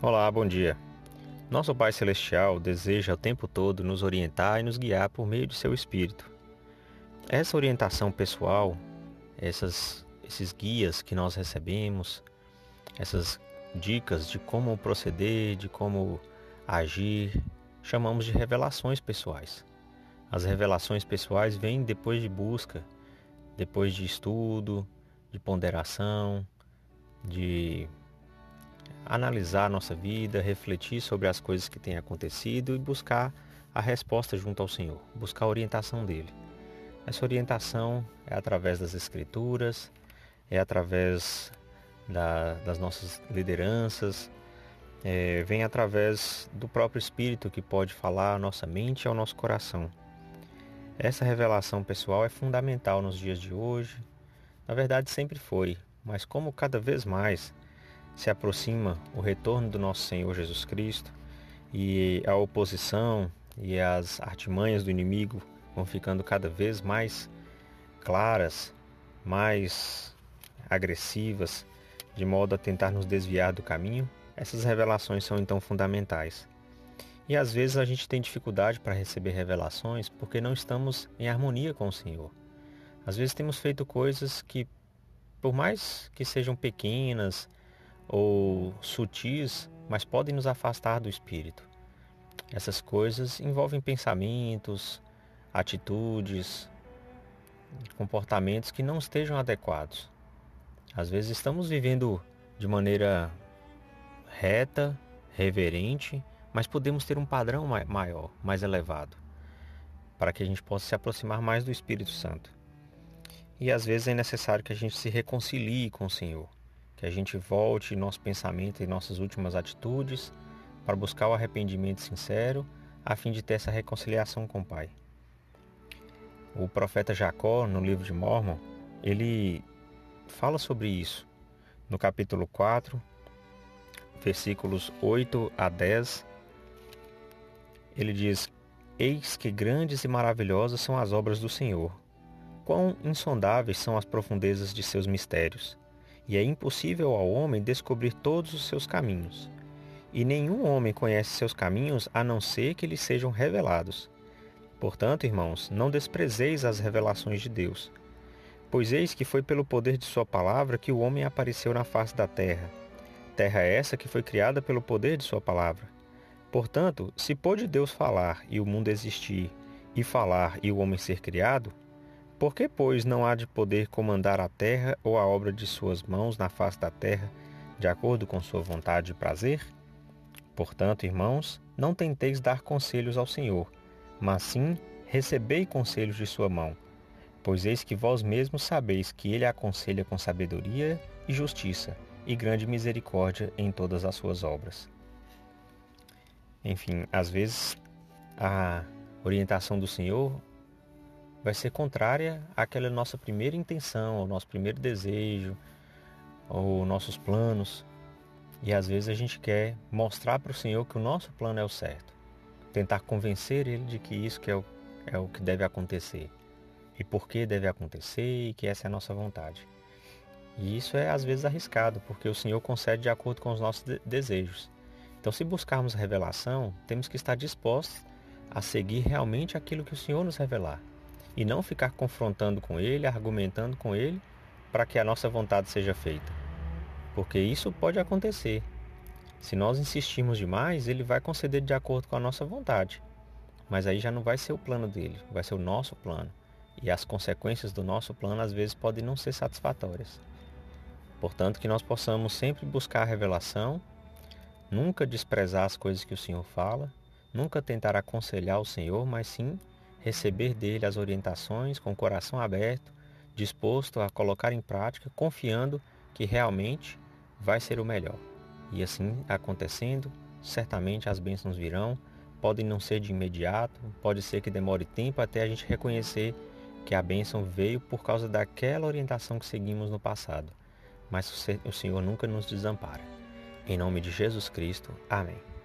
Olá, bom dia. Nosso Pai Celestial deseja o tempo todo nos orientar e nos guiar por meio de seu Espírito. Essa orientação pessoal, essas, esses guias que nós recebemos, essas dicas de como proceder, de como agir, chamamos de revelações pessoais. As revelações pessoais vêm depois de busca, depois de estudo, de ponderação, de analisar a nossa vida, refletir sobre as coisas que têm acontecido e buscar a resposta junto ao Senhor, buscar a orientação dele. Essa orientação é através das Escrituras, é através da, das nossas lideranças, é, vem através do próprio Espírito que pode falar à nossa mente e ao nosso coração. Essa revelação pessoal é fundamental nos dias de hoje, na verdade sempre foi, mas como cada vez mais se aproxima o retorno do nosso Senhor Jesus Cristo e a oposição e as artimanhas do inimigo vão ficando cada vez mais claras, mais agressivas, de modo a tentar nos desviar do caminho, essas revelações são então fundamentais. E às vezes a gente tem dificuldade para receber revelações porque não estamos em harmonia com o Senhor. Às vezes temos feito coisas que, por mais que sejam pequenas, ou sutis, mas podem nos afastar do espírito. Essas coisas envolvem pensamentos, atitudes, comportamentos que não estejam adequados. Às vezes estamos vivendo de maneira reta, reverente, mas podemos ter um padrão maior, mais elevado, para que a gente possa se aproximar mais do Espírito Santo. E às vezes é necessário que a gente se reconcilie com o Senhor que a gente volte nosso pensamento e nossas últimas atitudes para buscar o arrependimento sincero, a fim de ter essa reconciliação com o Pai. O profeta Jacó, no livro de Mormon, ele fala sobre isso. No capítulo 4, versículos 8 a 10, ele diz: Eis que grandes e maravilhosas são as obras do Senhor. Quão insondáveis são as profundezas de seus mistérios e é impossível ao homem descobrir todos os seus caminhos. E nenhum homem conhece seus caminhos a não ser que lhes sejam revelados. Portanto, irmãos, não desprezeis as revelações de Deus. Pois eis que foi pelo poder de Sua palavra que o homem apareceu na face da terra. Terra essa que foi criada pelo poder de Sua palavra. Portanto, se pôde Deus falar e o mundo existir, e falar e o homem ser criado, por que, pois, não há de poder comandar a terra ou a obra de suas mãos na face da terra, de acordo com sua vontade e prazer? Portanto, irmãos, não tenteis dar conselhos ao Senhor, mas sim recebei conselhos de sua mão, pois eis que vós mesmos sabeis que ele aconselha com sabedoria e justiça, e grande misericórdia em todas as suas obras. Enfim, às vezes a orientação do Senhor vai ser contrária àquela nossa primeira intenção, ao nosso primeiro desejo, ou nossos planos. E às vezes a gente quer mostrar para o Senhor que o nosso plano é o certo. Tentar convencer Ele de que isso que é, o, é o que deve acontecer. E por que deve acontecer e que essa é a nossa vontade. E isso é às vezes arriscado, porque o Senhor concede de acordo com os nossos de desejos. Então, se buscarmos revelação, temos que estar dispostos a seguir realmente aquilo que o Senhor nos revelar e não ficar confrontando com ele, argumentando com ele para que a nossa vontade seja feita. Porque isso pode acontecer. Se nós insistirmos demais, ele vai conceder de acordo com a nossa vontade. Mas aí já não vai ser o plano dele, vai ser o nosso plano. E as consequências do nosso plano às vezes podem não ser satisfatórias. Portanto, que nós possamos sempre buscar a revelação, nunca desprezar as coisas que o Senhor fala, nunca tentar aconselhar o Senhor, mas sim receber dele as orientações com o coração aberto, disposto a colocar em prática, confiando que realmente vai ser o melhor. E assim acontecendo, certamente as bênçãos virão, podem não ser de imediato, pode ser que demore tempo até a gente reconhecer que a bênção veio por causa daquela orientação que seguimos no passado. Mas o Senhor nunca nos desampara. Em nome de Jesus Cristo. Amém.